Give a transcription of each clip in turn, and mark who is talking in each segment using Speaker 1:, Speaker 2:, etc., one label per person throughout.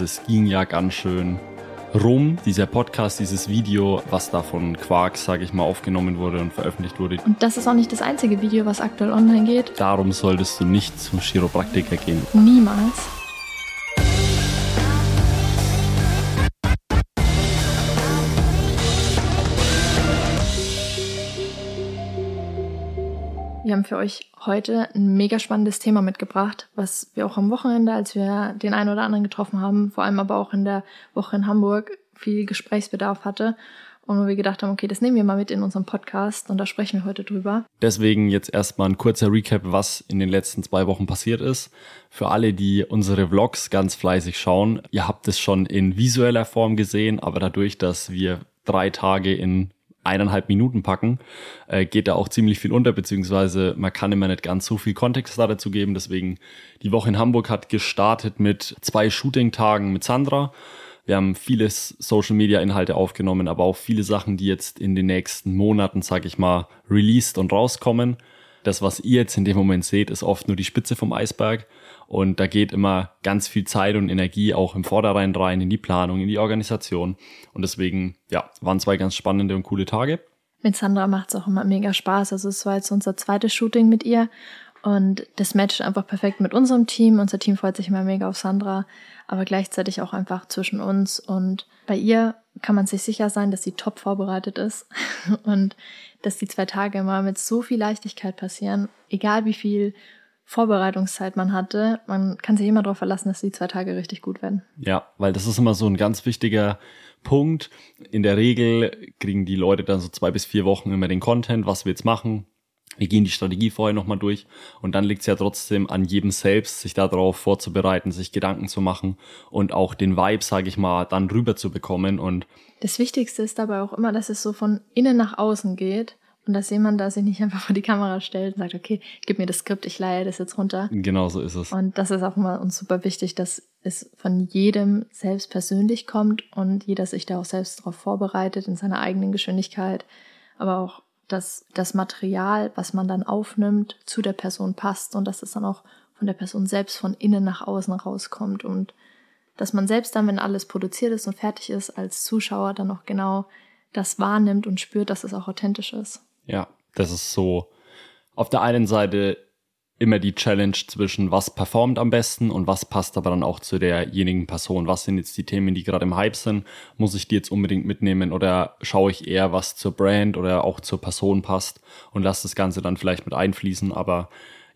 Speaker 1: Es ging ja ganz schön rum, dieser Podcast, dieses Video, was da von Quark, sage ich mal, aufgenommen wurde und veröffentlicht wurde.
Speaker 2: Und das ist auch nicht das einzige Video, was aktuell online geht.
Speaker 1: Darum solltest du nicht zum Chiropraktiker gehen.
Speaker 2: Niemals. Haben für euch heute ein mega spannendes Thema mitgebracht, was wir auch am Wochenende, als wir den einen oder anderen getroffen haben, vor allem aber auch in der Woche in Hamburg, viel Gesprächsbedarf hatte. Und wo wir gedacht haben, okay, das nehmen wir mal mit in unserem Podcast und da sprechen wir heute drüber.
Speaker 1: Deswegen jetzt erstmal ein kurzer Recap, was in den letzten zwei Wochen passiert ist. Für alle, die unsere Vlogs ganz fleißig schauen, ihr habt es schon in visueller Form gesehen, aber dadurch, dass wir drei Tage in eineinhalb Minuten packen, äh, geht da auch ziemlich viel unter, beziehungsweise man kann immer nicht ganz so viel Kontext da dazu geben. Deswegen, die Woche in Hamburg hat gestartet mit zwei Shooting-Tagen mit Sandra. Wir haben viele Social-Media-Inhalte aufgenommen, aber auch viele Sachen, die jetzt in den nächsten Monaten, sag ich mal, released und rauskommen. Das, was ihr jetzt in dem Moment seht, ist oft nur die Spitze vom Eisberg. Und da geht immer ganz viel Zeit und Energie auch im Vorderrhein rein, in die Planung, in die Organisation. Und deswegen, ja, waren zwei ganz spannende und coole Tage.
Speaker 2: Mit Sandra macht es auch immer mega Spaß. Also es war jetzt unser zweites Shooting mit ihr. Und das matcht einfach perfekt mit unserem Team. Unser Team freut sich immer mega auf Sandra, aber gleichzeitig auch einfach zwischen uns. Und bei ihr kann man sich sicher sein, dass sie top vorbereitet ist und dass die zwei Tage immer mit so viel Leichtigkeit passieren, egal wie viel Vorbereitungszeit man hatte. Man kann sich immer darauf verlassen, dass die zwei Tage richtig gut werden.
Speaker 1: Ja, weil das ist immer so ein ganz wichtiger Punkt. In der Regel kriegen die Leute dann so zwei bis vier Wochen immer den Content, was wir jetzt machen. Wir gehen die Strategie vorher nochmal durch und dann liegt es ja trotzdem an jedem selbst, sich darauf vorzubereiten, sich Gedanken zu machen und auch den Vibe, sage ich mal, dann rüber zu bekommen. Und
Speaker 2: das Wichtigste ist dabei auch immer, dass es so von innen nach außen geht und dass jemand da sich nicht einfach vor die Kamera stellt und sagt, okay, gib mir das Skript, ich leihe das jetzt runter.
Speaker 1: Genau so ist es.
Speaker 2: Und das ist auch immer uns super wichtig, dass es von jedem selbst persönlich kommt und jeder sich da auch selbst darauf vorbereitet in seiner eigenen Geschwindigkeit, aber auch dass das Material, was man dann aufnimmt, zu der Person passt und dass es dann auch von der Person selbst von innen nach außen rauskommt und dass man selbst dann, wenn alles produziert ist und fertig ist, als Zuschauer dann auch genau das wahrnimmt und spürt, dass es auch authentisch ist.
Speaker 1: Ja, das ist so auf der einen Seite immer die Challenge zwischen was performt am besten und was passt aber dann auch zu derjenigen Person. Was sind jetzt die Themen, die gerade im Hype sind? Muss ich die jetzt unbedingt mitnehmen oder schaue ich eher, was zur Brand oder auch zur Person passt und lasse das Ganze dann vielleicht mit einfließen? Aber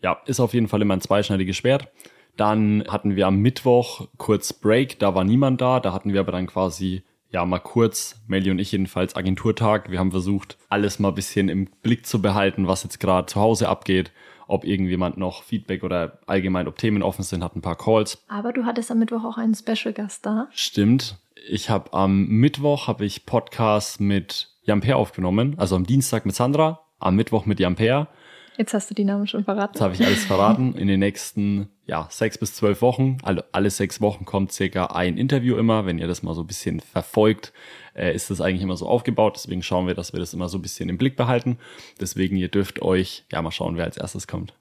Speaker 1: ja, ist auf jeden Fall immer ein zweischneidiges Schwert. Dann hatten wir am Mittwoch kurz Break, da war niemand da, da hatten wir aber dann quasi ja, mal kurz, Melly und ich jedenfalls, Agenturtag. Wir haben versucht, alles mal ein bisschen im Blick zu behalten, was jetzt gerade zu Hause abgeht, ob irgendjemand noch Feedback oder allgemein, ob Themen offen sind, hat ein paar Calls.
Speaker 2: Aber du hattest am Mittwoch auch einen Special-Gast da.
Speaker 1: Stimmt. Ich habe am Mittwoch habe ich Podcast mit Jamper aufgenommen, also am Dienstag mit Sandra, am Mittwoch mit Jamper.
Speaker 2: Jetzt hast du die Namen schon verraten.
Speaker 1: Jetzt habe ich alles verraten. In den nächsten ja, sechs bis zwölf Wochen, alle, alle sechs Wochen kommt circa ein Interview immer. Wenn ihr das mal so ein bisschen verfolgt, äh, ist das eigentlich immer so aufgebaut. Deswegen schauen wir, dass wir das immer so ein bisschen im Blick behalten. Deswegen, ihr dürft euch, ja, mal schauen, wer als erstes kommt.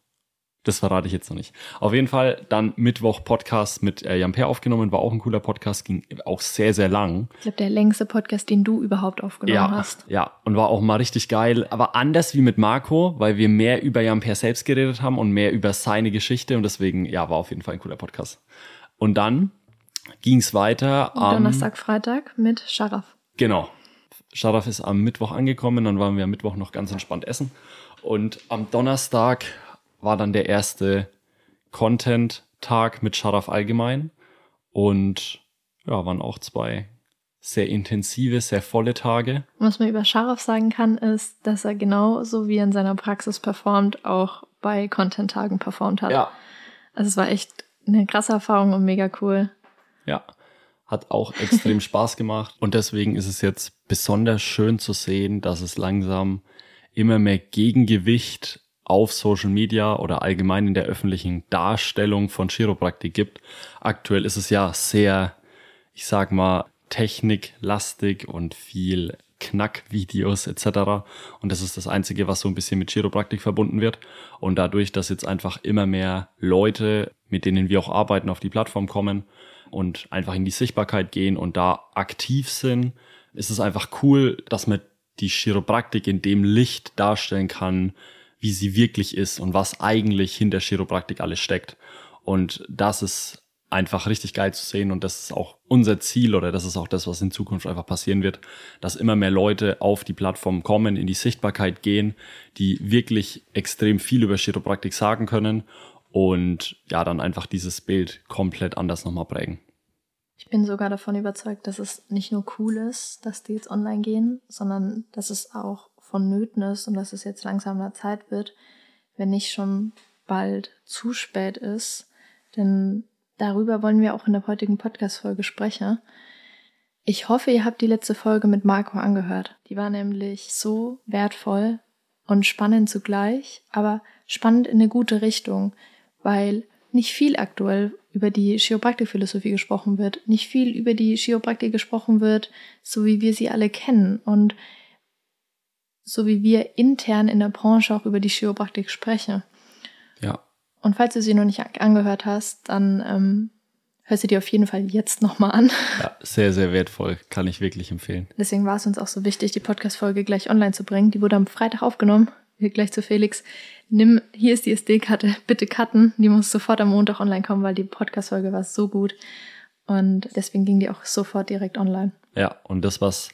Speaker 1: Das verrate ich jetzt noch nicht. Auf jeden Fall dann Mittwoch Podcast mit äh, Jamper aufgenommen, war auch ein cooler Podcast, ging auch sehr, sehr lang.
Speaker 2: Ich glaube, der längste Podcast, den du überhaupt aufgenommen
Speaker 1: ja,
Speaker 2: hast.
Speaker 1: Ja, und war auch mal richtig geil, aber anders wie mit Marco, weil wir mehr über Jamper selbst geredet haben und mehr über seine Geschichte und deswegen, ja, war auf jeden Fall ein cooler Podcast. Und dann ging's weiter
Speaker 2: am Donnerstag, Freitag mit Scharaf.
Speaker 1: Genau. Scharaf ist am Mittwoch angekommen, dann waren wir am Mittwoch noch ganz entspannt essen. Und am Donnerstag war dann der erste Content-Tag mit Sharaf allgemein. Und ja, waren auch zwei sehr intensive, sehr volle Tage.
Speaker 2: Was man über Sharaf sagen kann, ist, dass er genauso wie in seiner Praxis performt, auch bei Content-Tagen performt hat.
Speaker 1: Ja.
Speaker 2: Also es war echt eine krasse Erfahrung und mega cool.
Speaker 1: Ja, hat auch extrem Spaß gemacht. Und deswegen ist es jetzt besonders schön zu sehen, dass es langsam immer mehr Gegengewicht auf Social Media oder allgemein in der öffentlichen Darstellung von Chiropraktik gibt. Aktuell ist es ja sehr, ich sag mal, techniklastig und viel Knackvideos etc. Und das ist das Einzige, was so ein bisschen mit Chiropraktik verbunden wird. Und dadurch, dass jetzt einfach immer mehr Leute, mit denen wir auch arbeiten, auf die Plattform kommen, und einfach in die Sichtbarkeit gehen und da aktiv sind, ist es einfach cool, dass man die Chiropraktik in dem Licht darstellen kann, wie sie wirklich ist und was eigentlich hinter Chiropraktik alles steckt. Und das ist einfach richtig geil zu sehen und das ist auch unser Ziel oder das ist auch das, was in Zukunft einfach passieren wird, dass immer mehr Leute auf die Plattform kommen, in die Sichtbarkeit gehen, die wirklich extrem viel über Chiropraktik sagen können und ja, dann einfach dieses Bild komplett anders nochmal prägen.
Speaker 2: Ich bin sogar davon überzeugt, dass es nicht nur cool ist, dass die jetzt online gehen, sondern dass es auch vonnöten ist und dass es jetzt langsam eine Zeit wird, wenn nicht schon bald zu spät ist. Denn darüber wollen wir auch in der heutigen Podcast-Folge sprechen. Ich hoffe, ihr habt die letzte Folge mit Marco angehört. Die war nämlich so wertvoll und spannend zugleich, aber spannend in eine gute Richtung, weil nicht viel aktuell über die Chiropraktikphilosophie gesprochen wird, nicht viel über die Chiropraktik gesprochen wird, so wie wir sie alle kennen und so wie wir intern in der Branche auch über die Chiropraktik sprechen.
Speaker 1: Ja.
Speaker 2: Und falls du sie noch nicht angehört hast, dann ähm, hör sie dir auf jeden Fall jetzt nochmal an.
Speaker 1: Ja, sehr, sehr wertvoll. Kann ich wirklich empfehlen.
Speaker 2: Deswegen war es uns auch so wichtig, die Podcast-Folge gleich online zu bringen. Die wurde am Freitag aufgenommen. Wir gleich zu Felix. Nimm, hier ist die SD-Karte, bitte cutten. Die muss sofort am Montag online kommen, weil die Podcast-Folge war so gut. Und deswegen ging die auch sofort direkt online.
Speaker 1: Ja, und das, was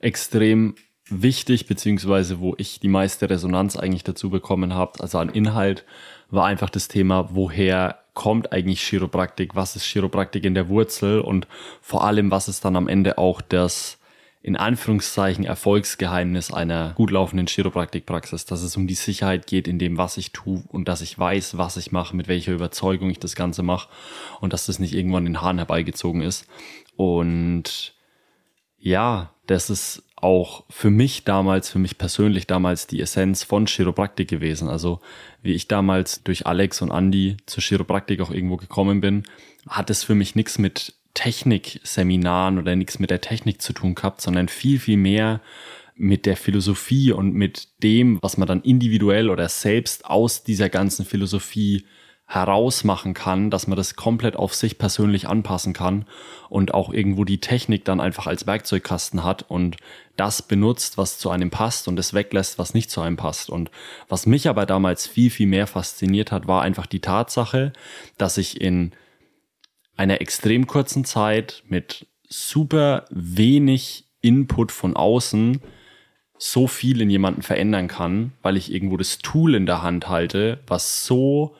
Speaker 1: extrem wichtig, beziehungsweise wo ich die meiste Resonanz eigentlich dazu bekommen habe, also an Inhalt, war einfach das Thema, woher kommt eigentlich Chiropraktik, was ist Chiropraktik in der Wurzel? Und vor allem, was ist dann am Ende auch das in Anführungszeichen Erfolgsgeheimnis einer gut laufenden Chiropraktikpraxis, dass es um die Sicherheit geht in dem, was ich tue und dass ich weiß, was ich mache, mit welcher Überzeugung ich das Ganze mache und dass das nicht irgendwann den Haaren herbeigezogen ist. Und ja, das ist auch für mich damals, für mich persönlich damals die Essenz von Chiropraktik gewesen. Also wie ich damals durch Alex und Andy zur Chiropraktik auch irgendwo gekommen bin, hat es für mich nichts mit Technikseminaren oder nichts mit der Technik zu tun gehabt, sondern viel, viel mehr mit der Philosophie und mit dem, was man dann individuell oder selbst aus dieser ganzen Philosophie herausmachen kann, dass man das komplett auf sich persönlich anpassen kann und auch irgendwo die Technik dann einfach als Werkzeugkasten hat und das benutzt, was zu einem passt und es weglässt, was nicht zu einem passt. Und was mich aber damals viel, viel mehr fasziniert hat, war einfach die Tatsache, dass ich in einer extrem kurzen Zeit mit super wenig Input von außen so viel in jemanden verändern kann, weil ich irgendwo das Tool in der Hand halte, was so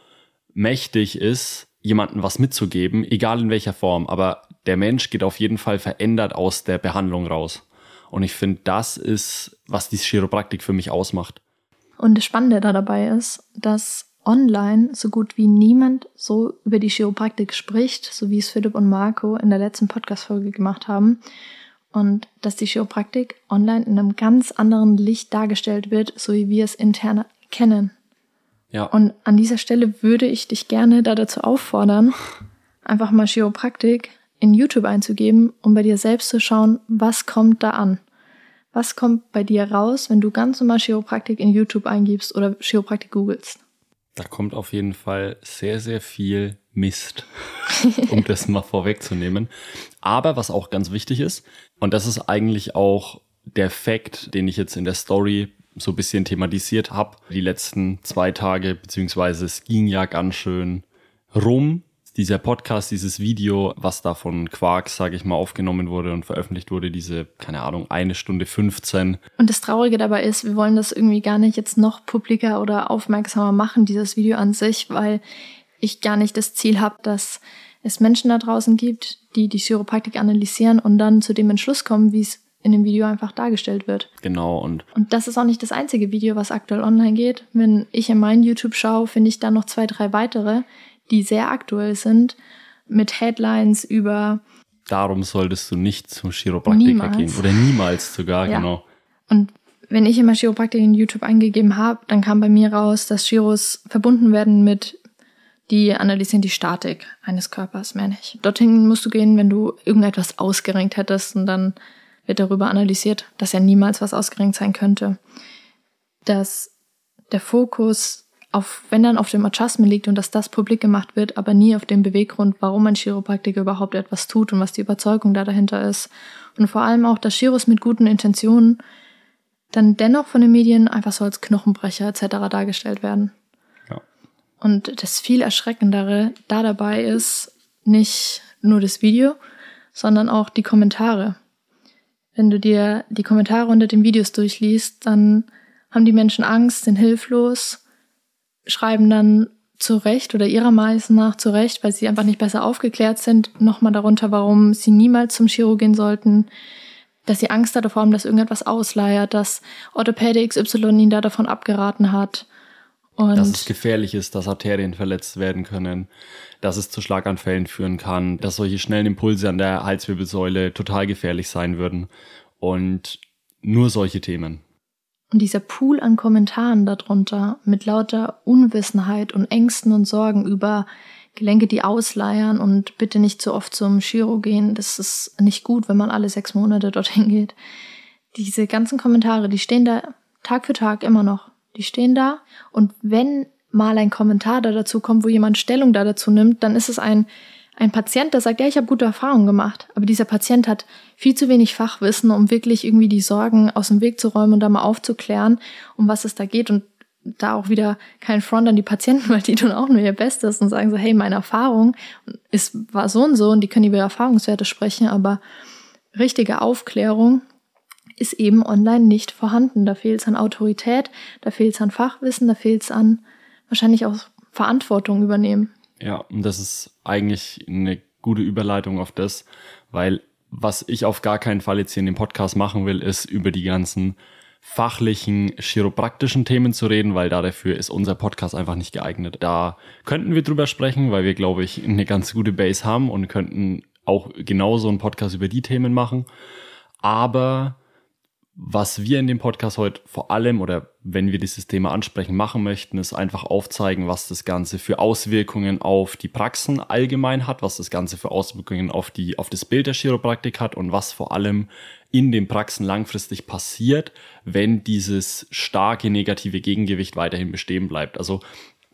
Speaker 1: mächtig ist, jemanden was mitzugeben, egal in welcher Form. Aber der Mensch geht auf jeden Fall verändert aus der Behandlung raus. Und ich finde, das ist, was die Chiropraktik für mich ausmacht.
Speaker 2: Und das Spannende da dabei ist, dass online so gut wie niemand so über die Chiropraktik spricht, so wie es Philipp und Marco in der letzten Podcast-Folge gemacht haben. Und dass die Chiropraktik online in einem ganz anderen Licht dargestellt wird, so wie wir es intern kennen.
Speaker 1: Ja.
Speaker 2: Und an dieser Stelle würde ich dich gerne da dazu auffordern, einfach mal Chiropraktik in YouTube einzugeben, um bei dir selbst zu schauen, was kommt da an. Was kommt bei dir raus, wenn du ganz normal Chiropraktik in YouTube eingibst oder Chiropraktik googelst?
Speaker 1: Da kommt auf jeden Fall sehr, sehr viel Mist, um das mal vorwegzunehmen. Aber was auch ganz wichtig ist, und das ist eigentlich auch der Fakt, den ich jetzt in der Story so ein bisschen thematisiert habe, die letzten zwei Tage, beziehungsweise es ging ja ganz schön rum. Dieser Podcast, dieses Video, was da von Quark, sage ich mal, aufgenommen wurde und veröffentlicht wurde, diese, keine Ahnung, eine Stunde 15.
Speaker 2: Und das Traurige dabei ist, wir wollen das irgendwie gar nicht jetzt noch publiker oder aufmerksamer machen, dieses Video an sich, weil ich gar nicht das Ziel habe, dass es Menschen da draußen gibt, die die Chiropraktik analysieren und dann zu dem Entschluss kommen, wie es in dem Video einfach dargestellt wird.
Speaker 1: Genau und
Speaker 2: und das ist auch nicht das einzige Video, was aktuell online geht. Wenn ich in meinen YouTube schaue, finde ich da noch zwei, drei weitere, die sehr aktuell sind, mit Headlines über
Speaker 1: Darum solltest du nicht zum Chiropraktiker niemals. gehen oder niemals sogar, ja. genau.
Speaker 2: Und wenn ich immer Chiropraktik in YouTube eingegeben habe, dann kam bei mir raus, dass Chiros verbunden werden mit die analysieren die Statik eines Körpers, mehr nicht. Dorthin musst du gehen, wenn du irgendetwas ausgerenkt hättest und dann wird darüber analysiert, dass ja niemals was ausgerenkt sein könnte. Dass der Fokus auf, wenn dann auf dem Adjustment liegt und dass das publik gemacht wird, aber nie auf dem Beweggrund, warum ein Chiropraktiker überhaupt etwas tut und was die Überzeugung da dahinter ist. Und vor allem auch, dass Chiros mit guten Intentionen dann dennoch von den Medien einfach so als Knochenbrecher etc. dargestellt werden. Ja. Und das viel Erschreckendere da dabei ist nicht nur das Video, sondern auch die Kommentare. Wenn du dir die Kommentare unter den Videos durchliest, dann haben die Menschen Angst, sind hilflos, schreiben dann zu Recht oder ihrer Meinung nach zu Recht, weil sie einfach nicht besser aufgeklärt sind, nochmal darunter, warum sie niemals zum Chiro gehen sollten, dass sie Angst davor haben, dass irgendetwas ausleiert, dass Orthopäde XY ihnen da davon abgeraten hat.
Speaker 1: Und dass es gefährlich ist, dass Arterien verletzt werden können, dass es zu Schlaganfällen führen kann, dass solche schnellen Impulse an der Halswirbelsäule total gefährlich sein würden. Und nur solche Themen.
Speaker 2: Und dieser Pool an Kommentaren darunter mit lauter Unwissenheit und Ängsten und Sorgen über Gelenke, die ausleiern und bitte nicht so oft zum Chiro gehen, das ist nicht gut, wenn man alle sechs Monate dorthin geht. Diese ganzen Kommentare, die stehen da Tag für Tag immer noch. Die stehen da. Und wenn mal ein Kommentar da dazu kommt, wo jemand Stellung da dazu nimmt, dann ist es ein ein Patient, der sagt, ja, ich habe gute Erfahrungen gemacht, aber dieser Patient hat viel zu wenig Fachwissen, um wirklich irgendwie die Sorgen aus dem Weg zu räumen und da mal aufzuklären, um was es da geht. Und da auch wieder kein Front an die Patienten, weil die tun auch nur ihr Bestes und sagen so, hey, meine Erfahrung ist, war so und so und die können über Erfahrungswerte sprechen, aber richtige Aufklärung ist eben online nicht vorhanden. Da fehlt es an Autorität, da fehlt es an Fachwissen, da fehlt es an wahrscheinlich auch Verantwortung übernehmen.
Speaker 1: Ja, und das ist eigentlich eine gute Überleitung auf das, weil was ich auf gar keinen Fall jetzt hier in dem Podcast machen will, ist über die ganzen fachlichen, chiropraktischen Themen zu reden, weil dafür ist unser Podcast einfach nicht geeignet. Da könnten wir drüber sprechen, weil wir, glaube ich, eine ganz gute Base haben und könnten auch genauso einen Podcast über die Themen machen. Aber was wir in dem Podcast heute vor allem oder wenn wir dieses Thema ansprechen machen möchten, ist einfach aufzeigen, was das Ganze für Auswirkungen auf die Praxen allgemein hat, was das Ganze für Auswirkungen auf die, auf das Bild der Chiropraktik hat und was vor allem in den Praxen langfristig passiert, wenn dieses starke negative Gegengewicht weiterhin bestehen bleibt. Also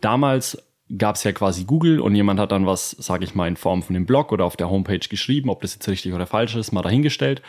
Speaker 1: damals gab es ja quasi Google und jemand hat dann was, sage ich mal, in Form von dem Blog oder auf der Homepage geschrieben, ob das jetzt richtig oder falsch ist, mal dahingestellt.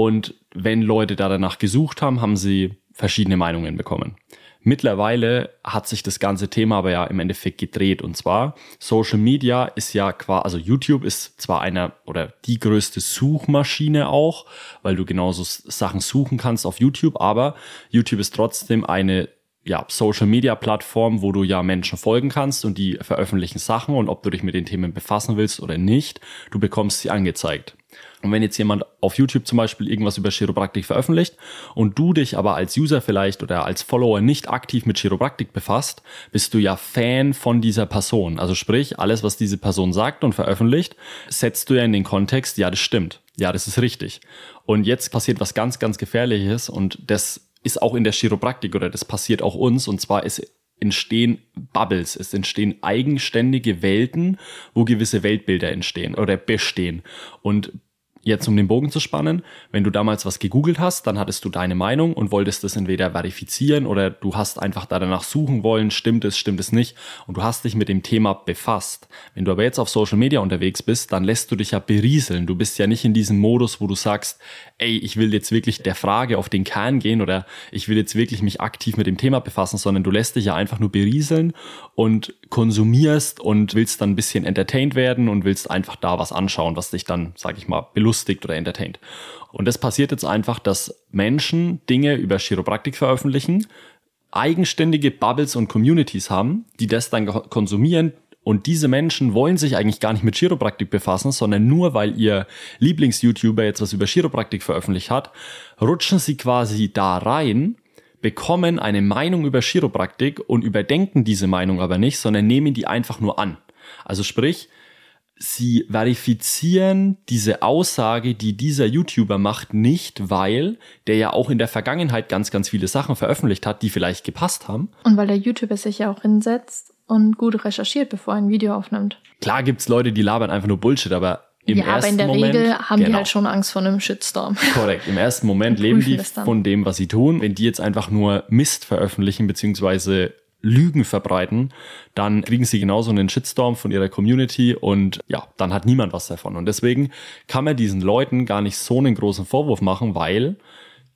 Speaker 1: Und wenn Leute da danach gesucht haben, haben sie verschiedene Meinungen bekommen. Mittlerweile hat sich das ganze Thema aber ja im Endeffekt gedreht. Und zwar, Social Media ist ja quasi, also YouTube ist zwar einer oder die größte Suchmaschine auch, weil du genauso Sachen suchen kannst auf YouTube, aber YouTube ist trotzdem eine ja, Social Media Plattform, wo du ja Menschen folgen kannst und die veröffentlichen Sachen und ob du dich mit den Themen befassen willst oder nicht, du bekommst sie angezeigt. Und wenn jetzt jemand auf YouTube zum Beispiel irgendwas über Chiropraktik veröffentlicht und du dich aber als User vielleicht oder als Follower nicht aktiv mit Chiropraktik befasst, bist du ja Fan von dieser Person. Also sprich, alles, was diese Person sagt und veröffentlicht, setzt du ja in den Kontext, ja, das stimmt. Ja, das ist richtig. Und jetzt passiert was ganz, ganz Gefährliches und das ist auch in der Chiropraktik oder das passiert auch uns und zwar ist entstehen Bubbles, es entstehen eigenständige Welten, wo gewisse Weltbilder entstehen oder bestehen. Und Jetzt um den Bogen zu spannen, wenn du damals was gegoogelt hast, dann hattest du deine Meinung und wolltest das entweder verifizieren oder du hast einfach da danach suchen wollen, stimmt es, stimmt es nicht und du hast dich mit dem Thema befasst. Wenn du aber jetzt auf Social Media unterwegs bist, dann lässt du dich ja berieseln. Du bist ja nicht in diesem Modus, wo du sagst, ey, ich will jetzt wirklich der Frage auf den Kern gehen oder ich will jetzt wirklich mich aktiv mit dem Thema befassen, sondern du lässt dich ja einfach nur berieseln und konsumierst und willst dann ein bisschen entertained werden und willst einfach da was anschauen, was dich dann, sag ich mal, belustigt oder entertaint. Und das passiert jetzt einfach, dass Menschen Dinge über Chiropraktik veröffentlichen, eigenständige Bubbles und Communities haben, die das dann konsumieren, und diese Menschen wollen sich eigentlich gar nicht mit Chiropraktik befassen, sondern nur weil ihr Lieblings-YouTuber jetzt was über Chiropraktik veröffentlicht hat, rutschen sie quasi da rein, bekommen eine Meinung über Chiropraktik und überdenken diese Meinung aber nicht, sondern nehmen die einfach nur an. Also sprich, sie verifizieren diese Aussage, die dieser YouTuber macht, nicht, weil der ja auch in der Vergangenheit ganz, ganz viele Sachen veröffentlicht hat, die vielleicht gepasst haben.
Speaker 2: Und weil der YouTuber sich ja auch hinsetzt und gut recherchiert, bevor er ein Video aufnimmt.
Speaker 1: Klar gibt's Leute, die labern einfach nur Bullshit, aber im ja, ersten aber in der
Speaker 2: Moment, Regel haben genau. die halt schon Angst vor einem Shitstorm.
Speaker 1: Korrekt. Im ersten Moment leben die von dem, was sie tun. Wenn die jetzt einfach nur Mist veröffentlichen, beziehungsweise Lügen verbreiten, dann kriegen sie genauso einen Shitstorm von ihrer Community und ja, dann hat niemand was davon. Und deswegen kann man diesen Leuten gar nicht so einen großen Vorwurf machen, weil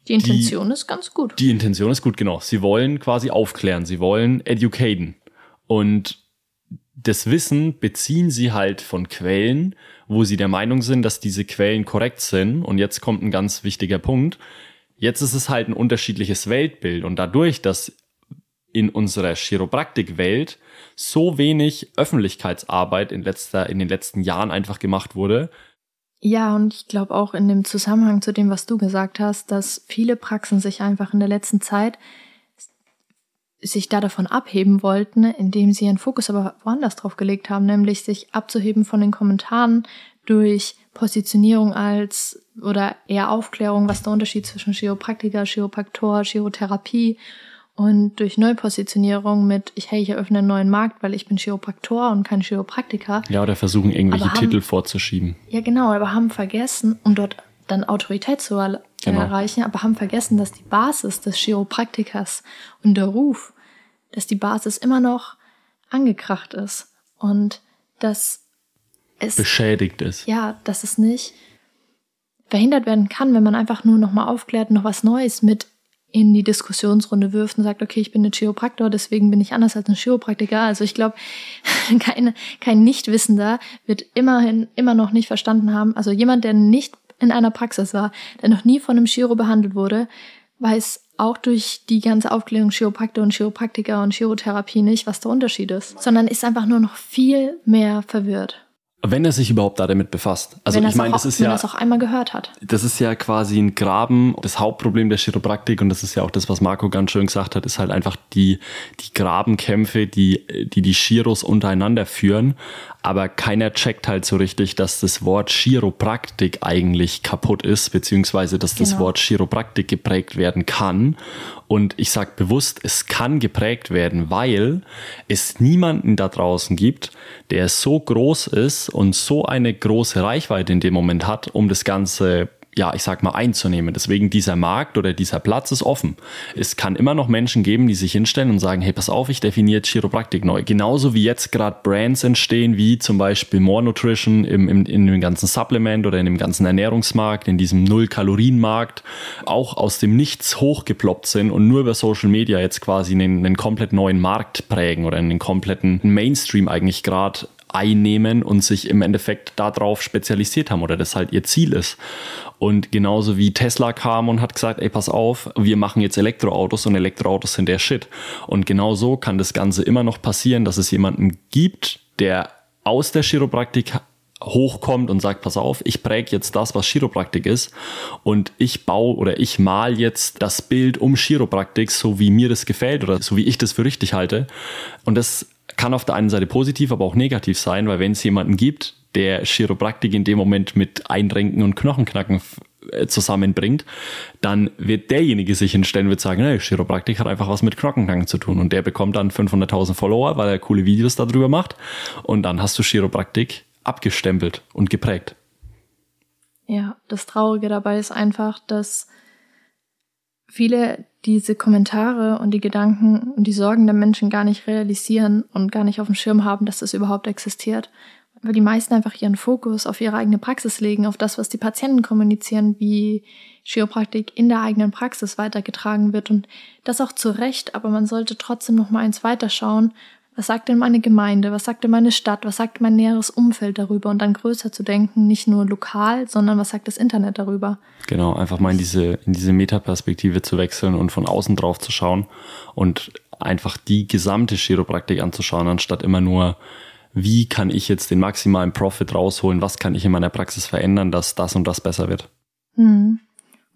Speaker 2: die Intention die, ist ganz gut.
Speaker 1: Die Intention ist gut, genau. Sie wollen quasi aufklären, sie wollen educaten. Und das Wissen beziehen sie halt von Quellen, wo sie der Meinung sind, dass diese Quellen korrekt sind. Und jetzt kommt ein ganz wichtiger Punkt. Jetzt ist es halt ein unterschiedliches Weltbild. Und dadurch, dass in unserer Chiropraktikwelt so wenig Öffentlichkeitsarbeit in, letzter, in den letzten Jahren einfach gemacht wurde.
Speaker 2: Ja, und ich glaube auch in dem Zusammenhang zu dem, was du gesagt hast, dass viele Praxen sich einfach in der letzten Zeit sich da davon abheben wollten, indem sie ihren Fokus aber woanders drauf gelegt haben, nämlich sich abzuheben von den Kommentaren durch Positionierung als oder eher Aufklärung, was der Unterschied zwischen Chiropraktiker, Chiropraktor, Chirotherapie und durch Neupositionierung mit, ich, hey, ich eröffne einen neuen Markt, weil ich bin Chiropraktor und kein Chiropraktiker.
Speaker 1: Ja, oder versuchen irgendwelche haben, Titel vorzuschieben.
Speaker 2: Ja, genau, aber haben vergessen, um dort dann Autorität zu genau. erreichen, aber haben vergessen, dass die Basis des Chiropraktikers und der Ruf, dass die Basis immer noch angekracht ist und dass
Speaker 1: es beschädigt ist.
Speaker 2: Ja, dass es nicht verhindert werden kann, wenn man einfach nur noch mal aufklärt, noch was Neues mit in die Diskussionsrunde wirft und sagt, okay, ich bin ein Chiropraktor, deswegen bin ich anders als ein Chiropraktiker. Also ich glaube, keine, kein Nichtwissender wird immerhin immer noch nicht verstanden haben. Also jemand, der nicht in einer Praxis war, der noch nie von einem Chiro behandelt wurde, weiß auch durch die ganze Aufklärung Chiropraktor und Chiropraktiker und Chirotherapie nicht, was der Unterschied ist, sondern ist einfach nur noch viel mehr verwirrt.
Speaker 1: Wenn er sich überhaupt da damit befasst.
Speaker 2: Also wenn ich meine, das ist wenn ja. Wenn er es auch einmal gehört hat.
Speaker 1: Das ist ja quasi ein Graben. Das Hauptproblem der Chiropraktik, und das ist ja auch das, was Marco ganz schön gesagt hat, ist halt einfach die, die Grabenkämpfe, die, die die Chiros untereinander führen. Aber keiner checkt halt so richtig, dass das Wort Chiropraktik eigentlich kaputt ist, beziehungsweise dass das genau. Wort Chiropraktik geprägt werden kann. Und ich sage bewusst, es kann geprägt werden, weil es niemanden da draußen gibt, der so groß ist und so eine große Reichweite in dem Moment hat, um das Ganze ja, ich sag mal, einzunehmen. Deswegen dieser Markt oder dieser Platz ist offen. Es kann immer noch Menschen geben, die sich hinstellen und sagen, hey, pass auf, ich definiere Chiropraktik neu. Genauso wie jetzt gerade Brands entstehen, wie zum Beispiel More Nutrition im, im, in dem ganzen Supplement oder in dem ganzen Ernährungsmarkt, in diesem Null-Kalorien-Markt, auch aus dem Nichts hochgeploppt sind und nur über Social Media jetzt quasi einen, einen komplett neuen Markt prägen oder einen kompletten Mainstream eigentlich gerade einnehmen und sich im Endeffekt darauf spezialisiert haben oder das halt ihr Ziel ist. Und genauso wie Tesla kam und hat gesagt, ey, pass auf, wir machen jetzt Elektroautos und Elektroautos sind der Shit. Und genau so kann das Ganze immer noch passieren, dass es jemanden gibt, der aus der Chiropraktik hochkommt und sagt, pass auf, ich präge jetzt das, was Chiropraktik ist und ich baue oder ich mal jetzt das Bild um Chiropraktik, so wie mir das gefällt oder so wie ich das für richtig halte. Und das kann auf der einen Seite positiv, aber auch negativ sein, weil wenn es jemanden gibt, der Chiropraktik in dem Moment mit Einrenken und Knochenknacken äh, zusammenbringt, dann wird derjenige sich hinstellen und wird sagen, nee, Chiropraktik hat einfach was mit Knochenknacken zu tun und der bekommt dann 500.000 Follower, weil er coole Videos darüber macht und dann hast du Chiropraktik abgestempelt und geprägt.
Speaker 2: Ja, das Traurige dabei ist einfach, dass viele diese Kommentare und die Gedanken und die Sorgen der Menschen gar nicht realisieren und gar nicht auf dem Schirm haben, dass das überhaupt existiert. Weil die meisten einfach ihren Fokus auf ihre eigene Praxis legen, auf das, was die Patienten kommunizieren, wie Chiropraktik in der eigenen Praxis weitergetragen wird und das auch zu Recht, aber man sollte trotzdem noch mal eins weiterschauen was sagt denn meine Gemeinde, was sagt denn meine Stadt, was sagt mein näheres Umfeld darüber und dann größer zu denken, nicht nur lokal, sondern was sagt das Internet darüber.
Speaker 1: Genau, einfach mal in diese, in diese Metaperspektive zu wechseln und von außen drauf zu schauen und einfach die gesamte Chiropraktik anzuschauen, anstatt immer nur, wie kann ich jetzt den maximalen Profit rausholen, was kann ich in meiner Praxis verändern, dass das und das besser wird.
Speaker 2: Hm.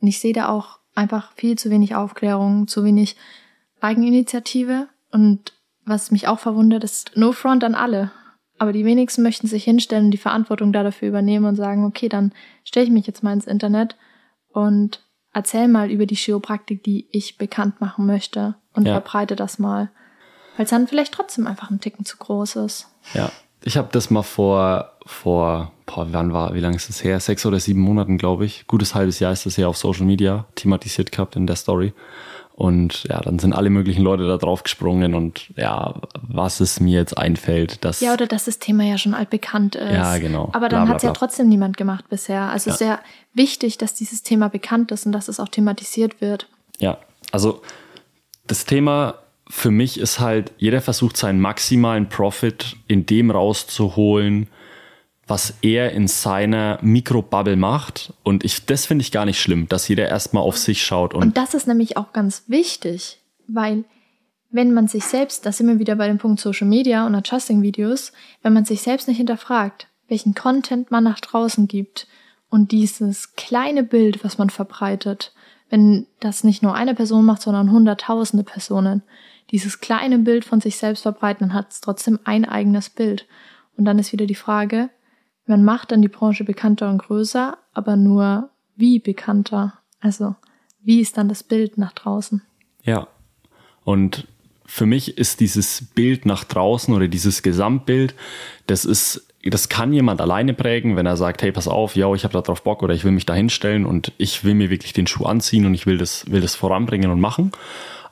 Speaker 2: Und ich sehe da auch einfach viel zu wenig Aufklärung, zu wenig Eigeninitiative und was mich auch verwundert, ist No Front an alle. Aber die wenigsten möchten sich hinstellen und die Verantwortung da dafür übernehmen und sagen, okay, dann stelle ich mich jetzt mal ins Internet und erzähl mal über die Chiropraktik, die ich bekannt machen möchte und ja. verbreite das mal. Weil es dann vielleicht trotzdem einfach ein Ticken zu groß ist.
Speaker 1: Ja, ich habe das mal vor, vor, boah, wann war, wie lange ist das her? Sechs oder sieben Monaten, glaube ich. Gutes halbes Jahr ist das her auf Social Media thematisiert gehabt in der Story. Und ja, dann sind alle möglichen Leute da drauf gesprungen und ja, was es mir jetzt einfällt, dass.
Speaker 2: Ja, oder dass das Thema ja schon altbekannt ist.
Speaker 1: Ja, genau.
Speaker 2: Aber dann hat es ja trotzdem niemand gemacht bisher. Also ja. sehr wichtig, dass dieses Thema bekannt ist und dass es auch thematisiert wird.
Speaker 1: Ja, also das Thema für mich ist halt, jeder versucht seinen maximalen Profit in dem rauszuholen, was er in seiner Mikrobubble macht. Und ich, das finde ich gar nicht schlimm, dass jeder erstmal auf sich schaut.
Speaker 2: Und, und das ist nämlich auch ganz wichtig, weil wenn man sich selbst, da sind wir wieder bei dem Punkt Social Media und Adjusting-Videos, wenn man sich selbst nicht hinterfragt, welchen Content man nach draußen gibt und dieses kleine Bild, was man verbreitet, wenn das nicht nur eine Person macht, sondern hunderttausende Personen, dieses kleine Bild von sich selbst verbreiten, dann hat es trotzdem ein eigenes Bild. Und dann ist wieder die Frage, man macht dann die Branche bekannter und größer, aber nur wie bekannter? Also wie ist dann das Bild nach draußen?
Speaker 1: Ja. Und für mich ist dieses Bild nach draußen oder dieses Gesamtbild, das ist, das kann jemand alleine prägen, wenn er sagt, hey, pass auf, ja, ich habe da drauf Bock oder ich will mich da hinstellen und ich will mir wirklich den Schuh anziehen und ich will das, will das voranbringen und machen.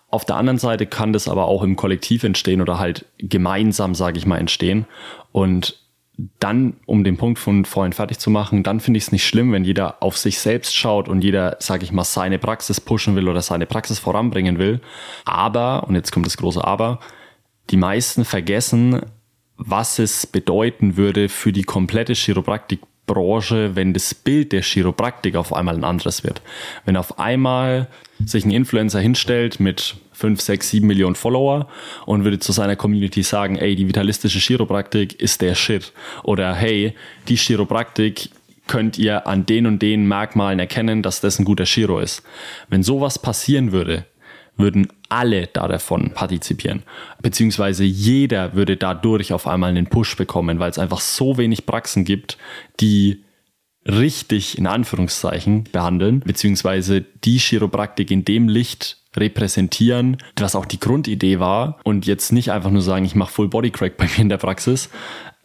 Speaker 1: Auf der anderen Seite kann das aber auch im Kollektiv entstehen oder halt gemeinsam, sage ich mal, entstehen. Und dann, um den Punkt von vorhin fertig zu machen, dann finde ich es nicht schlimm, wenn jeder auf sich selbst schaut und jeder, sage ich mal, seine Praxis pushen will oder seine Praxis voranbringen will. Aber, und jetzt kommt das große Aber, die meisten vergessen, was es bedeuten würde für die komplette Chiropraktikbranche, wenn das Bild der Chiropraktik auf einmal ein anderes wird. Wenn auf einmal sich ein Influencer hinstellt mit 5, 6, 7 Millionen Follower und würde zu seiner Community sagen, ey, die vitalistische Chiropraktik ist der Shit. Oder hey, die Chiropraktik könnt ihr an den und den Merkmalen erkennen, dass das ein guter Chiro ist. Wenn sowas passieren würde, würden alle da davon partizipieren. Beziehungsweise jeder würde dadurch auf einmal einen Push bekommen, weil es einfach so wenig Praxen gibt, die richtig in Anführungszeichen behandeln, beziehungsweise die Chiropraktik in dem Licht repräsentieren, was auch die Grundidee war und jetzt nicht einfach nur sagen, ich mache Full Body Crack bei mir in der Praxis.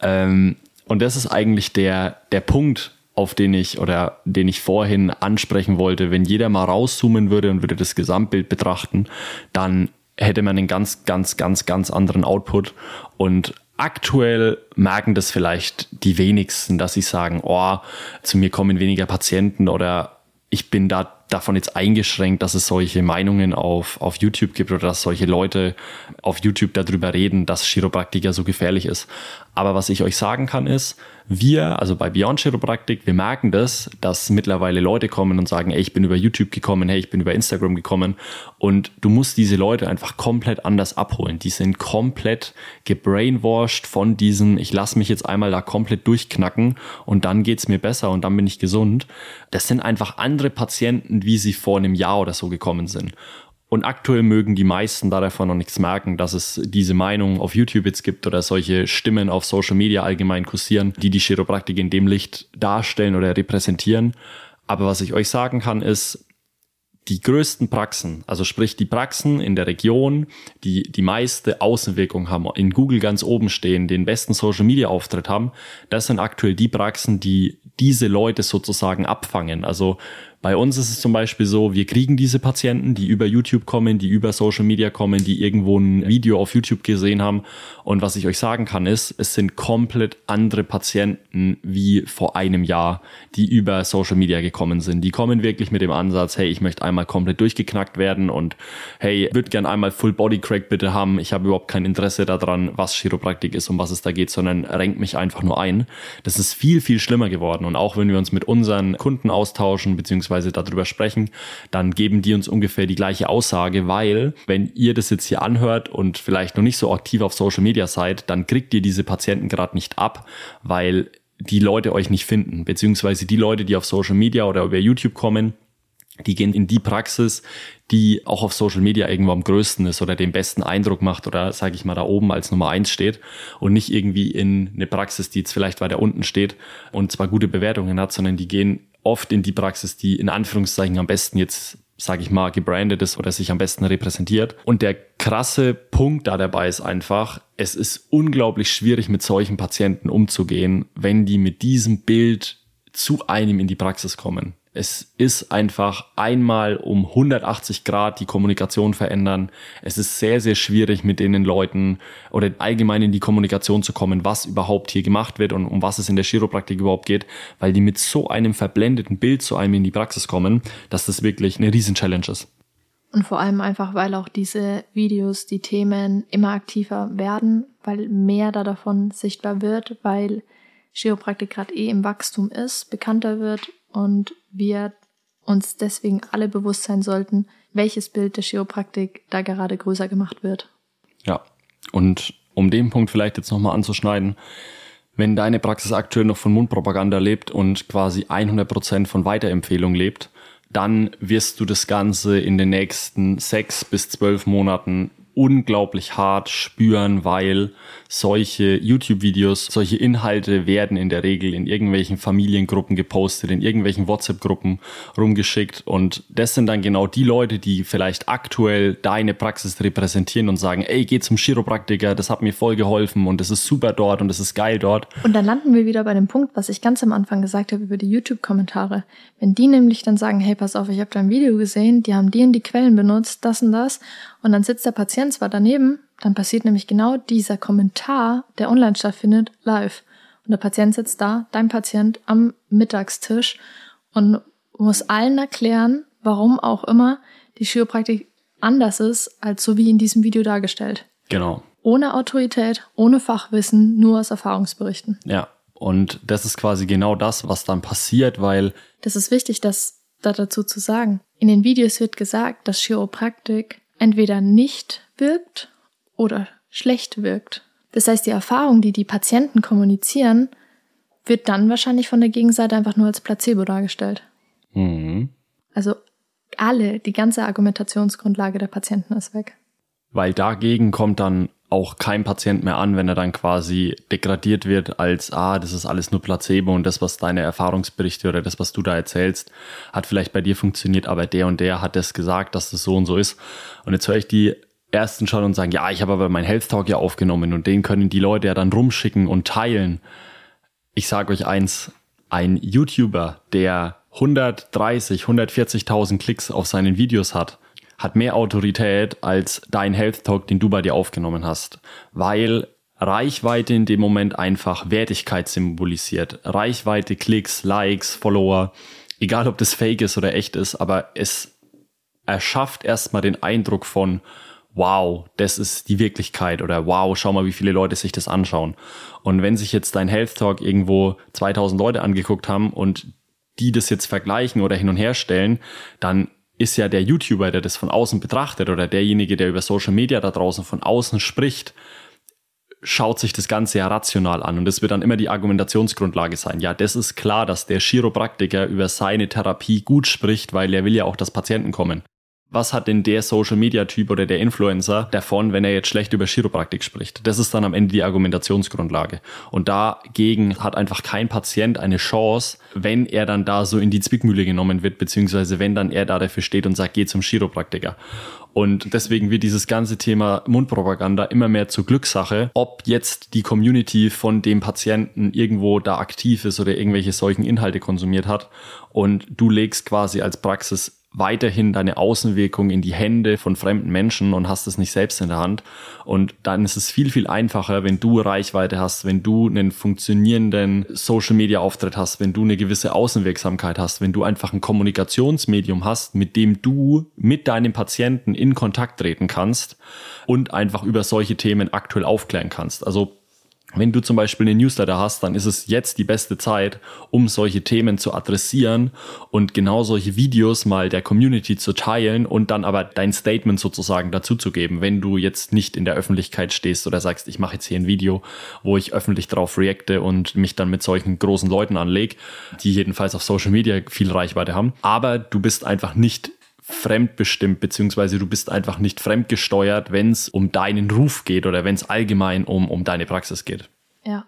Speaker 1: Ähm, und das ist eigentlich der, der Punkt, auf den ich oder den ich vorhin ansprechen wollte. Wenn jeder mal rauszoomen würde und würde das Gesamtbild betrachten, dann hätte man einen ganz, ganz, ganz, ganz anderen Output. Und aktuell merken das vielleicht die wenigsten, dass sie sagen, oh, zu mir kommen weniger Patienten oder ich bin da davon jetzt eingeschränkt, dass es solche Meinungen auf, auf YouTube gibt oder dass solche Leute auf YouTube darüber reden, dass Chiropraktik ja so gefährlich ist. Aber was ich euch sagen kann ist, wir, also bei Beyond Chiropraktik, wir merken das, dass mittlerweile Leute kommen und sagen, ey, ich bin über YouTube gekommen, hey, ich bin über Instagram gekommen und du musst diese Leute einfach komplett anders abholen. Die sind komplett gebrainwashed von diesem, ich lasse mich jetzt einmal da komplett durchknacken und dann geht's mir besser und dann bin ich gesund. Das sind einfach andere Patienten, wie sie vor einem Jahr oder so gekommen sind. Und aktuell mögen die meisten da davon noch nichts merken, dass es diese Meinung auf YouTube jetzt gibt oder solche Stimmen auf Social Media allgemein kursieren, die die Chiropraktik in dem Licht darstellen oder repräsentieren. Aber was ich euch sagen kann, ist, die größten Praxen, also sprich die Praxen in der Region, die die meiste Außenwirkung haben, in Google ganz oben stehen, den besten Social Media Auftritt haben, das sind aktuell die Praxen, die diese Leute sozusagen abfangen. Also bei uns ist es zum Beispiel so, wir kriegen diese Patienten, die über YouTube kommen, die über Social Media kommen, die irgendwo ein Video auf YouTube gesehen haben. Und was ich euch sagen kann, ist, es sind komplett andere Patienten wie vor einem Jahr, die über Social Media gekommen sind. Die kommen wirklich mit dem Ansatz, hey, ich möchte einmal komplett durchgeknackt werden und hey, würde gern einmal Full Body Crack bitte haben. Ich habe überhaupt kein Interesse daran, was Chiropraktik ist, um was es da geht, sondern renkt mich einfach nur ein. Das ist viel, viel schlimmer geworden. Und auch wenn wir uns mit unseren Kunden austauschen, beziehungsweise beziehungsweise darüber sprechen, dann geben die uns ungefähr die gleiche Aussage, weil wenn ihr das jetzt hier anhört und vielleicht noch nicht so aktiv auf Social Media seid, dann kriegt ihr diese Patienten gerade nicht ab, weil die Leute euch nicht finden, beziehungsweise die Leute, die auf Social Media oder über YouTube kommen, die gehen in die Praxis, die auch auf Social Media irgendwo am größten ist oder den besten Eindruck macht oder sage ich mal da oben als Nummer eins steht und nicht irgendwie in eine Praxis, die jetzt vielleicht weiter unten steht und zwar gute Bewertungen hat, sondern die gehen oft in die Praxis, die in Anführungszeichen am besten jetzt sage ich mal, gebrandet ist oder sich am besten repräsentiert. Und der krasse Punkt da dabei ist einfach, es ist unglaublich schwierig, mit solchen Patienten umzugehen, wenn die mit diesem Bild zu einem in die Praxis kommen. Es ist einfach einmal um 180 Grad die Kommunikation verändern. Es ist sehr, sehr schwierig mit den Leuten oder allgemein in die Kommunikation zu kommen, was überhaupt hier gemacht wird und um was es in der Chiropraktik überhaupt geht, weil die mit so einem verblendeten Bild zu einem in die Praxis kommen, dass das wirklich eine Riesen-Challenge ist.
Speaker 2: Und vor allem einfach, weil auch diese Videos, die Themen immer aktiver werden, weil mehr da davon sichtbar wird, weil Chiropraktik gerade eh im Wachstum ist, bekannter wird und wir uns deswegen alle bewusst sein sollten, welches Bild der Chiropraktik da gerade größer gemacht wird.
Speaker 1: Ja, und um den Punkt vielleicht jetzt nochmal anzuschneiden, wenn deine Praxis aktuell noch von Mundpropaganda lebt und quasi 100% von Weiterempfehlung lebt, dann wirst du das Ganze in den nächsten sechs bis zwölf Monaten unglaublich hart spüren, weil solche YouTube-Videos, solche Inhalte werden in der Regel in irgendwelchen Familiengruppen gepostet, in irgendwelchen WhatsApp-Gruppen rumgeschickt und das sind dann genau die Leute, die vielleicht aktuell deine Praxis repräsentieren und sagen, ey, geh zum Chiropraktiker, das hat mir voll geholfen und es ist super dort und es ist geil dort.
Speaker 2: Und dann landen wir wieder bei dem Punkt, was ich ganz am Anfang gesagt habe über die YouTube-Kommentare. Wenn die nämlich dann sagen, hey, pass auf, ich habe da ein Video gesehen, die haben die in die Quellen benutzt, das und das und dann sitzt der Patient zwar daneben, dann passiert nämlich genau dieser Kommentar, der online stattfindet, live. Und der Patient sitzt da, dein Patient, am Mittagstisch und muss allen erklären, warum auch immer die Chiropraktik anders ist, als so wie in diesem Video dargestellt.
Speaker 1: Genau.
Speaker 2: Ohne Autorität, ohne Fachwissen, nur aus Erfahrungsberichten.
Speaker 1: Ja. Und das ist quasi genau das, was dann passiert, weil.
Speaker 2: Das ist wichtig, das da dazu zu sagen. In den Videos wird gesagt, dass Chiropraktik entweder nicht wirkt oder schlecht wirkt. Das heißt, die Erfahrung, die die Patienten kommunizieren, wird dann wahrscheinlich von der Gegenseite einfach nur als Placebo dargestellt. Mhm. Also alle, die ganze Argumentationsgrundlage der Patienten ist weg.
Speaker 1: Weil dagegen kommt dann auch kein Patient mehr an, wenn er dann quasi degradiert wird als, ah, das ist alles nur Placebo und das, was deine Erfahrungsberichte oder das, was du da erzählst, hat vielleicht bei dir funktioniert, aber der und der hat das gesagt, dass das so und so ist. Und jetzt höre ich die ersten schon und sagen, ja, ich habe aber mein Health Talk ja aufgenommen und den können die Leute ja dann rumschicken und teilen. Ich sage euch eins, ein YouTuber, der 130, 140.000 Klicks auf seinen Videos hat, hat mehr Autorität als dein Health Talk, den du bei dir aufgenommen hast, weil Reichweite in dem Moment einfach Wertigkeit symbolisiert. Reichweite, Klicks, Likes, Follower, egal ob das fake ist oder echt ist, aber es erschafft erstmal den Eindruck von, wow, das ist die Wirklichkeit oder wow, schau mal, wie viele Leute sich das anschauen. Und wenn sich jetzt dein Health Talk irgendwo 2000 Leute angeguckt haben und die das jetzt vergleichen oder hin und her stellen, dann ist ja der YouTuber, der das von außen betrachtet oder derjenige, der über Social Media da draußen von außen spricht, schaut sich das Ganze ja rational an und das wird dann immer die Argumentationsgrundlage sein. Ja, das ist klar, dass der Chiropraktiker über seine Therapie gut spricht, weil er will ja auch, dass Patienten kommen was hat denn der Social Media Typ oder der Influencer davon, wenn er jetzt schlecht über Chiropraktik spricht? Das ist dann am Ende die Argumentationsgrundlage. Und dagegen hat einfach kein Patient eine Chance, wenn er dann da so in die Zwickmühle genommen wird, beziehungsweise wenn dann er da dafür steht und sagt, geh zum Chiropraktiker. Und deswegen wird dieses ganze Thema Mundpropaganda immer mehr zur Glückssache, ob jetzt die Community von dem Patienten irgendwo da aktiv ist oder irgendwelche solchen Inhalte konsumiert hat. Und du legst quasi als Praxis weiterhin deine Außenwirkung in die Hände von fremden Menschen und hast es nicht selbst in der Hand. Und dann ist es viel, viel einfacher, wenn du Reichweite hast, wenn du einen funktionierenden Social Media Auftritt hast, wenn du eine gewisse Außenwirksamkeit hast, wenn du einfach ein Kommunikationsmedium hast, mit dem du mit deinem Patienten in Kontakt treten kannst und einfach über solche Themen aktuell aufklären kannst. Also wenn du zum Beispiel einen Newsletter hast, dann ist es jetzt die beste Zeit, um solche Themen zu adressieren und genau solche Videos mal der Community zu teilen und dann aber dein Statement sozusagen dazuzugeben, wenn du jetzt nicht in der Öffentlichkeit stehst oder sagst, ich mache jetzt hier ein Video, wo ich öffentlich drauf reacte und mich dann mit solchen großen Leuten anlege, die jedenfalls auf Social Media viel Reichweite haben. Aber du bist einfach nicht fremdbestimmt, beziehungsweise du bist einfach nicht fremdgesteuert, wenn es um deinen Ruf geht oder wenn es allgemein um, um deine Praxis geht.
Speaker 2: Ja.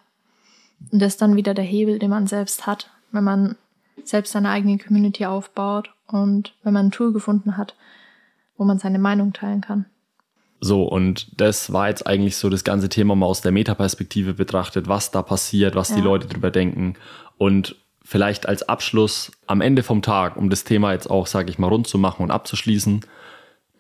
Speaker 2: Und das ist dann wieder der Hebel, den man selbst hat, wenn man selbst seine eigene Community aufbaut und wenn man ein Tool gefunden hat, wo man seine Meinung teilen kann.
Speaker 1: So, und das war jetzt eigentlich so das ganze Thema mal aus der Metaperspektive betrachtet, was da passiert, was ja. die Leute drüber denken. Und vielleicht als Abschluss am Ende vom Tag, um das Thema jetzt auch, sage ich mal, rund zu machen und abzuschließen,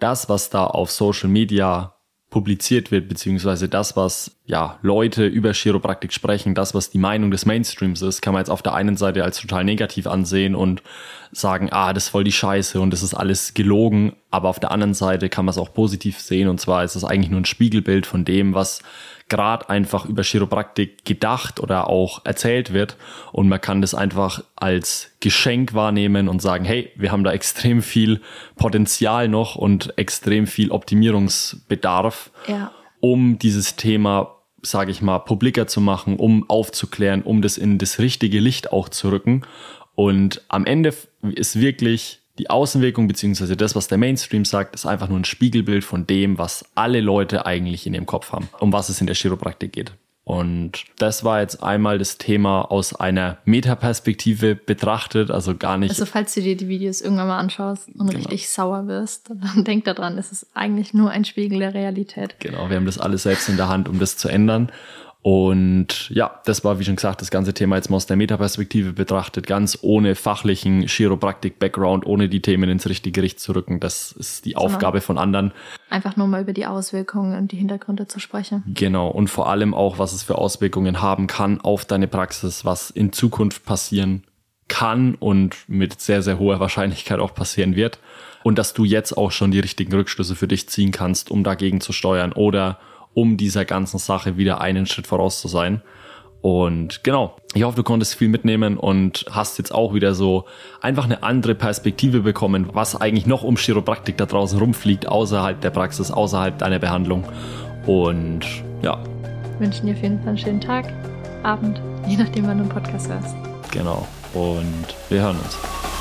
Speaker 1: das, was da auf Social Media publiziert wird, beziehungsweise das, was ja Leute über Chiropraktik sprechen, das, was die Meinung des Mainstreams ist, kann man jetzt auf der einen Seite als total negativ ansehen und sagen, ah, das ist voll die Scheiße und das ist alles gelogen, aber auf der anderen Seite kann man es auch positiv sehen und zwar ist es eigentlich nur ein Spiegelbild von dem, was gerade einfach über Chiropraktik gedacht oder auch erzählt wird. Und man kann das einfach als Geschenk wahrnehmen und sagen, hey, wir haben da extrem viel Potenzial noch und extrem viel Optimierungsbedarf,
Speaker 2: ja.
Speaker 1: um dieses Thema sage ich mal, publiker zu machen, um aufzuklären, um das in das richtige Licht auch zu rücken. Und am Ende ist wirklich die Außenwirkung beziehungsweise das, was der Mainstream sagt, ist einfach nur ein Spiegelbild von dem, was alle Leute eigentlich in ihrem Kopf haben, um was es in der Chiropraktik geht. Und das war jetzt einmal das Thema aus einer Metaperspektive betrachtet, also gar nicht.
Speaker 2: Also falls du dir die Videos irgendwann mal anschaust und genau. richtig sauer wirst, dann denk daran, es ist eigentlich nur ein Spiegel der Realität.
Speaker 1: Genau, wir haben das alles selbst in der Hand, um das zu ändern. Und ja, das war, wie schon gesagt, das ganze Thema jetzt mal aus der Metaperspektive betrachtet, ganz ohne fachlichen Chiropraktik-Background, ohne die Themen ins richtige Gericht zu rücken. Das ist die genau. Aufgabe von anderen.
Speaker 2: Einfach nur mal über die Auswirkungen und die Hintergründe zu sprechen.
Speaker 1: Genau. Und vor allem auch, was es für Auswirkungen haben kann auf deine Praxis, was in Zukunft passieren kann und mit sehr, sehr hoher Wahrscheinlichkeit auch passieren wird. Und dass du jetzt auch schon die richtigen Rückschlüsse für dich ziehen kannst, um dagegen zu steuern oder um dieser ganzen Sache wieder einen Schritt voraus zu sein. Und genau, ich hoffe, du konntest viel mitnehmen und hast jetzt auch wieder so einfach eine andere Perspektive bekommen, was eigentlich noch um Chiropraktik da draußen rumfliegt, außerhalb der Praxis, außerhalb deiner Behandlung. Und ja.
Speaker 2: Wünschen dir auf jeden Fall einen schönen Tag, Abend, je nachdem, wann du einen Podcast hörst.
Speaker 1: Genau. Und wir hören uns.